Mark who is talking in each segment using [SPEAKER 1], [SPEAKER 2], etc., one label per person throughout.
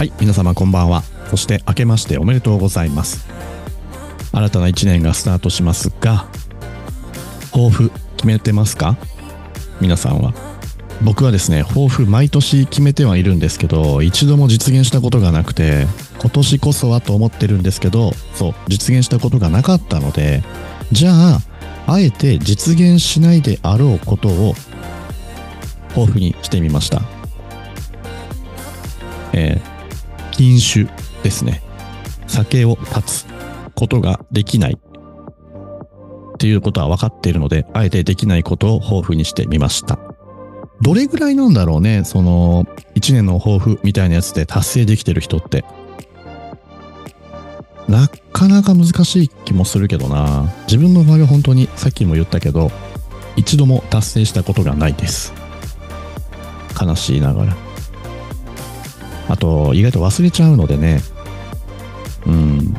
[SPEAKER 1] はい、皆様こんばんは。そして明けましておめでとうございます。新たな一年がスタートしますが、抱負決めてますか？皆さんは。僕はですね、抱負毎年決めてはいるんですけど、一度も実現したことがなくて、今年こそはと思ってるんですけど、そう、実現したことがなかったので、じゃあ、あえて実現しないであろうことを抱負にしてみました。えー禁酒ですね。酒を断つことができないっていうことは分かっているので、あえてできないことを抱負にしてみました。どれぐらいなんだろうね、その、一年の抱負みたいなやつで達成できてる人って。なかなか難しい気もするけどな。自分の場合は本当にさっきも言ったけど、一度も達成したことがないです。悲しいながら。あと、意外と忘れちゃうのでね。うん。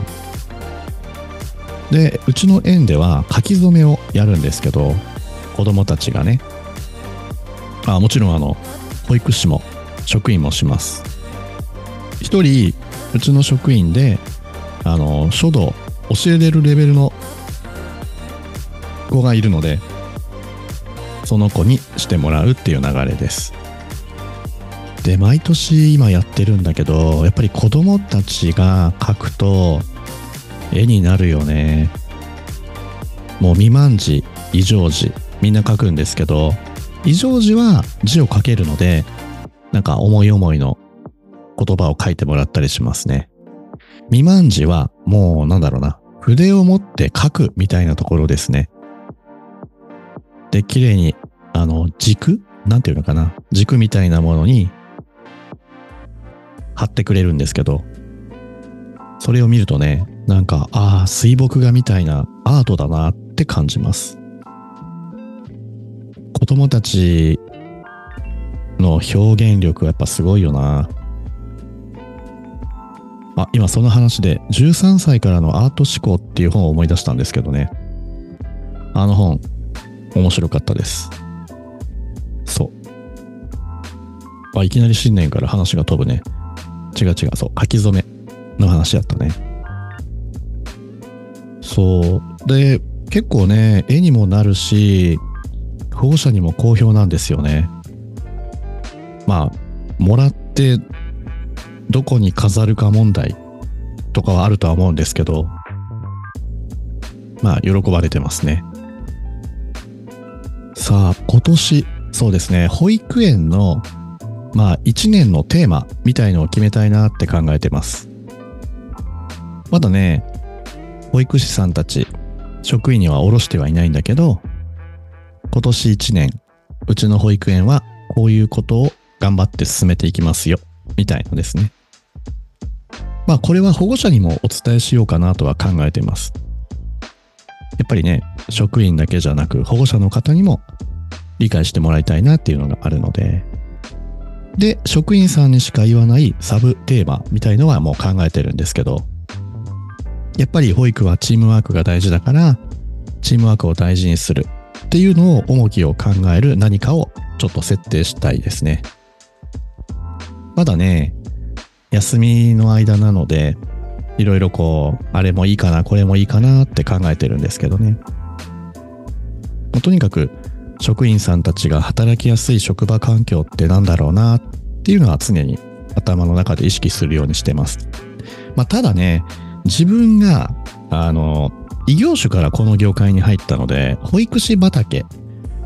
[SPEAKER 1] で、うちの園では書き初めをやるんですけど、子供たちがね。あ、もちろんあの、保育士も職員もします。一人、うちの職員で、あの、書道、教えれるレベルの子がいるので、その子にしてもらうっていう流れです。で、毎年今やってるんだけど、やっぱり子供たちが描くと絵になるよね。もう未満字、異常字、みんな書くんですけど、異常字は字を書けるので、なんか思い思いの言葉を書いてもらったりしますね。未満字はもうなんだろうな、筆を持って書くみたいなところですね。で、綺麗に、あの、軸なんていうのかな軸みたいなものに貼ってくれるんですけど、それを見るとね、なんか、ああ、水墨画みたいなアートだなって感じます。子供たちの表現力はやっぱすごいよな。あ、今その話で13歳からのアート思考っていう本を思い出したんですけどね。あの本、面白かったです。そう。あ、いきなり新年から話が飛ぶね。違う違う、そう、書き初めの話だったね。そう。で、結構ね、絵にもなるし、保護者にも好評なんですよね。まあ、もらって、どこに飾るか問題とかはあるとは思うんですけど、まあ、喜ばれてますね。さあ、今年、そうですね、保育園のまあ、一年のテーマみたいのを決めたいなって考えてます。まだね、保育士さんたち、職員には下ろしてはいないんだけど、今年一年、うちの保育園はこういうことを頑張って進めていきますよ、みたいのですね。まあ、これは保護者にもお伝えしようかなとは考えています。やっぱりね、職員だけじゃなく保護者の方にも理解してもらいたいなっていうのがあるので、で、職員さんにしか言わないサブテーマみたいのはもう考えてるんですけど、やっぱり保育はチームワークが大事だから、チームワークを大事にするっていうのを重きを考える何かをちょっと設定したいですね。まだね、休みの間なので、いろいろこう、あれもいいかな、これもいいかなって考えてるんですけどね。とにかく、職員さんたちが働きやすい職場環境ってなんだろうなっていうのは常に頭の中で意識するようにしてます。まあ、ただね、自分が、あの、異業種からこの業界に入ったので、保育士畑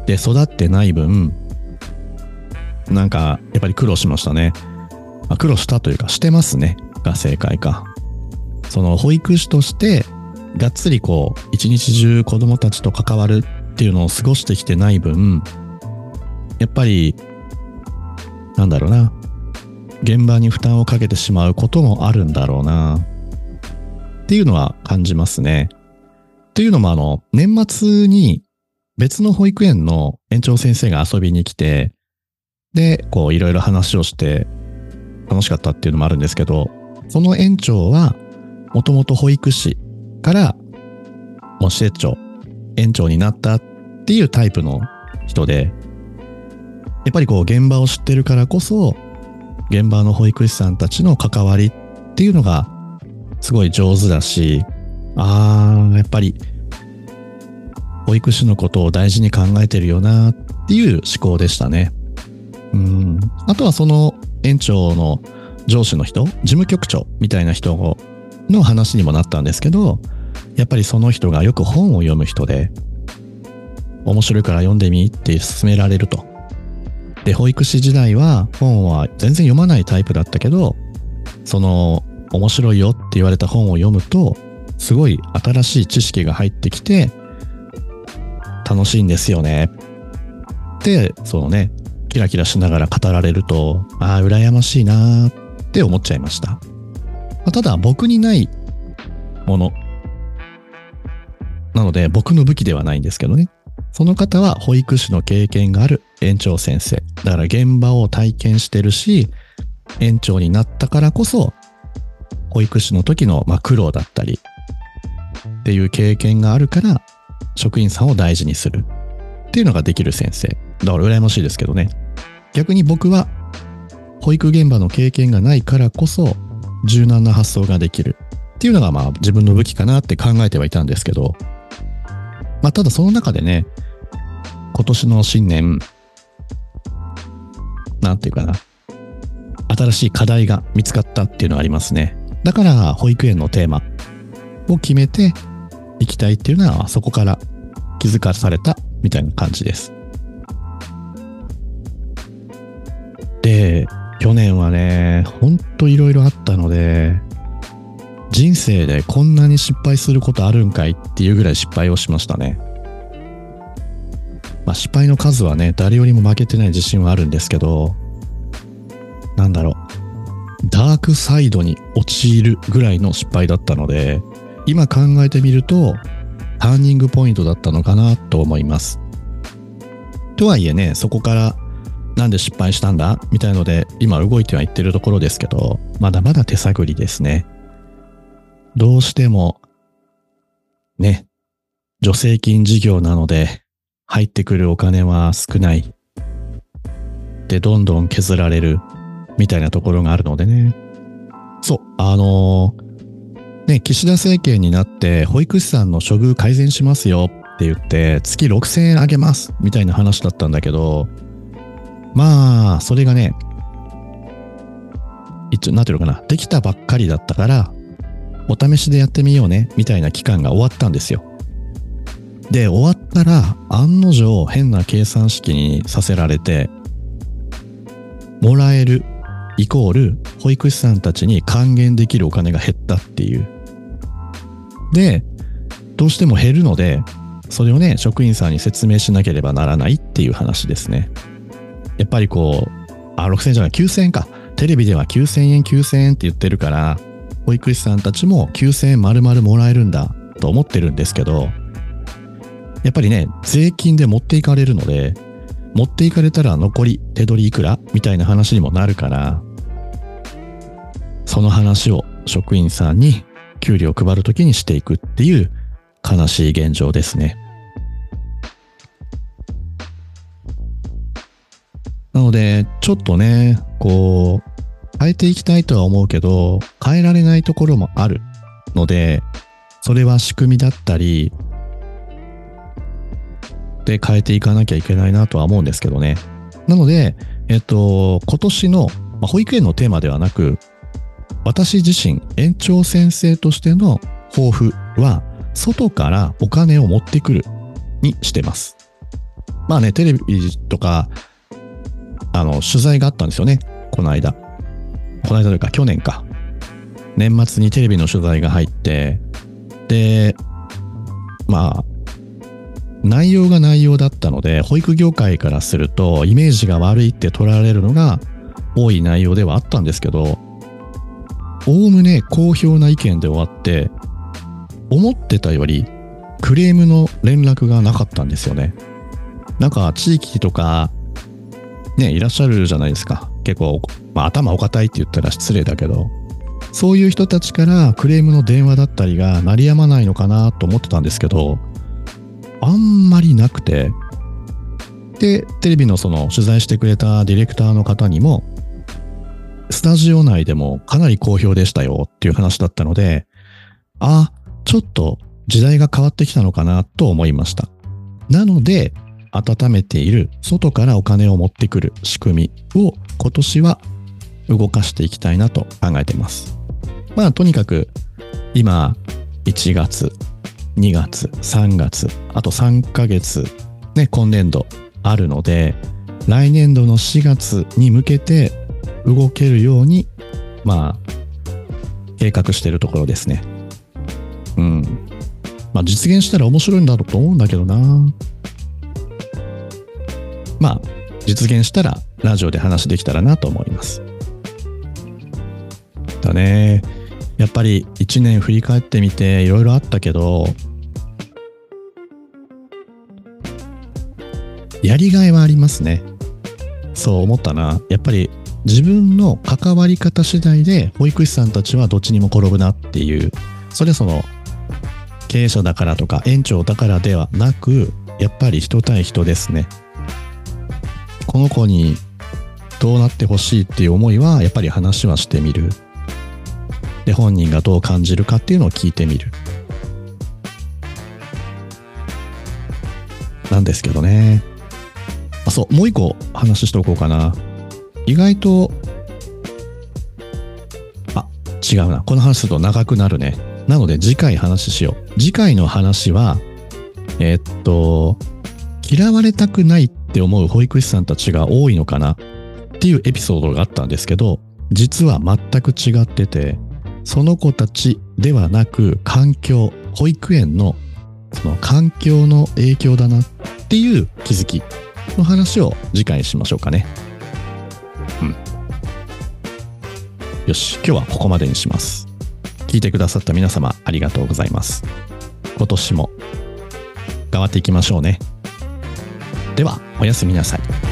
[SPEAKER 1] で育ってない分、なんか、やっぱり苦労しましたね。まあ、苦労したというか、してますね。が正解か。その保育士として、がっつりこう、一日中子供たちと関わるっていうのを過ごしてきてない分、やっぱり、なんだろうな。現場に負担をかけてしまうこともあるんだろうな。っていうのは感じますね。というのもあの、年末に別の保育園の園長先生が遊びに来て、で、こういろいろ話をして楽しかったっていうのもあるんですけど、その園長はもともと保育士からもう施設長、園長になったっていうタイプの人で、やっぱりこう現場を知ってるからこそ、現場の保育士さんたちの関わりっていうのがすごい上手だし、ああ、やっぱり保育士のことを大事に考えてるよなっていう思考でしたね。うん。あとはその園長の上司の人、事務局長みたいな人の話にもなったんですけど、やっぱりその人がよく本を読む人で、面白いから読んでみって勧められると。で、保育士時代は本は全然読まないタイプだったけど、その面白いよって言われた本を読むと、すごい新しい知識が入ってきて、楽しいんですよね。で、そのね、キラキラしながら語られると、ああ、羨ましいなーって思っちゃいました。まただ、僕にないもの。なので、僕の武器ではないんですけどね。その方は保育士の経験がある園長先生。だから現場を体験してるし、園長になったからこそ、保育士の時のま苦労だったり、っていう経験があるから、職員さんを大事にするっていうのができる先生。だから羨ましいですけどね。逆に僕は保育現場の経験がないからこそ柔軟な発想ができるっていうのがまあ自分の武器かなって考えてはいたんですけど、まあただその中でね、今年の新年、なんていうかな、新しい課題が見つかったっていうのがありますね。だから保育園のテーマを決めていきたいっていうのはそこから気づかされたみたいな感じです。で、去年はね、ほんといろいろあったので、人生でこんなに失敗することあるんかいっていうぐらい失敗をしましたね。まあ失敗の数はね、誰よりも負けてない自信はあるんですけど、なんだろう。ダークサイドに陥るぐらいの失敗だったので、今考えてみると、ターニングポイントだったのかなと思います。とはいえね、そこからなんで失敗したんだみたいので、今動いてはいってるところですけど、まだまだ手探りですね。どうしても、ね、助成金事業なので、入ってくるお金は少ない。で、どんどん削られる、みたいなところがあるのでね。そう、あのー、ね、岸田政権になって、保育士さんの処遇改善しますよって言って、月6000円あげます、みたいな話だったんだけど、まあ、それがね、一応、なんていうのかな、できたばっかりだったから、お試しでやってみようね、みたいな期間が終わったんですよ。で、終わったら、案の定変な計算式にさせられて、もらえるイコール保育士さんたちに還元できるお金が減ったっていう。で、どうしても減るので、それをね、職員さんに説明しなければならないっていう話ですね。やっぱりこう、あ、6000円じゃない、9000円か。テレビでは9000円、9000円って言ってるから、保育士さんたちも9000円丸々もらえるんだと思ってるんですけど、やっぱりね、税金で持っていかれるので、持っていかれたら残り手取りいくらみたいな話にもなるから、その話を職員さんに給料を配るときにしていくっていう悲しい現状ですね。なので、ちょっとね、こう、変えていきたいとは思うけど、変えられないところもあるので、それは仕組みだったり、で変えていかなきゃいけないなとは思うんですけどね。なので、えっと、今年の、ま、保育園のテーマではなく、私自身、園長先生としての抱負は、外からお金を持ってくるにしてます。まあね、テレビとかあの、取材があったんですよね。この間。この間というか、去年か。年末にテレビの取材が入って、で、まあ、内容が内容だったので、保育業界からすると、イメージが悪いって取られるのが多い内容ではあったんですけど、おおむね好評な意見で終わって、思ってたよりクレームの連絡がなかったんですよね。なんか地域とかね、いらっしゃるじゃないですか。結構、まあ、頭お堅いって言ったら失礼だけど、そういう人たちからクレームの電話だったりが鳴りやまないのかなと思ってたんですけど、あんまりなくて、で、テレビのその取材してくれたディレクターの方にも、スタジオ内でもかなり好評でしたよっていう話だったので、あ、ちょっと時代が変わってきたのかなと思いました。なので、温めている外からお金を持ってくる仕組みを今年は動かしていきたいなと考えてます。まあとにかく今1月、2月、3月、あと3ヶ月ね、今年度あるので、来年度の4月に向けて動けるように、まあ、計画してるところですね。うん。まあ実現したら面白いんだろうと思うんだけどな。まあ、実現したらラジオで話できたらなと思います。だね。やっぱり一年振り返ってみていろいろあったけど、やりがいはありますね。そう思ったな。やっぱり自分の関わり方次第で保育士さんたちはどっちにも転ぶなっていう、それはその経営者だからとか園長だからではなく、やっぱり人対人ですね。この子にどうなってほしいっていう思いはやっぱり話はしてみる。で、本人がどう感じるかっていうのを聞いてみる。なんですけどね。あ、そう、もう一個話しておこうかな。意外と、あ、違うな。この話すると長くなるね。なので次回話しよう。次回の話は、えー、っと、嫌われたくないって思う保育士さんたちが多いのかなっていうエピソードがあったんですけど、実は全く違ってて、その子たちではなく環境、保育園のその環境の影響だなっていう気づきの話を次回にしましょうかね。うん。よし、今日はここまでにします。聞いてくださった皆様ありがとうございます。今年も頑張っていきましょうね。では、おやすみなさい。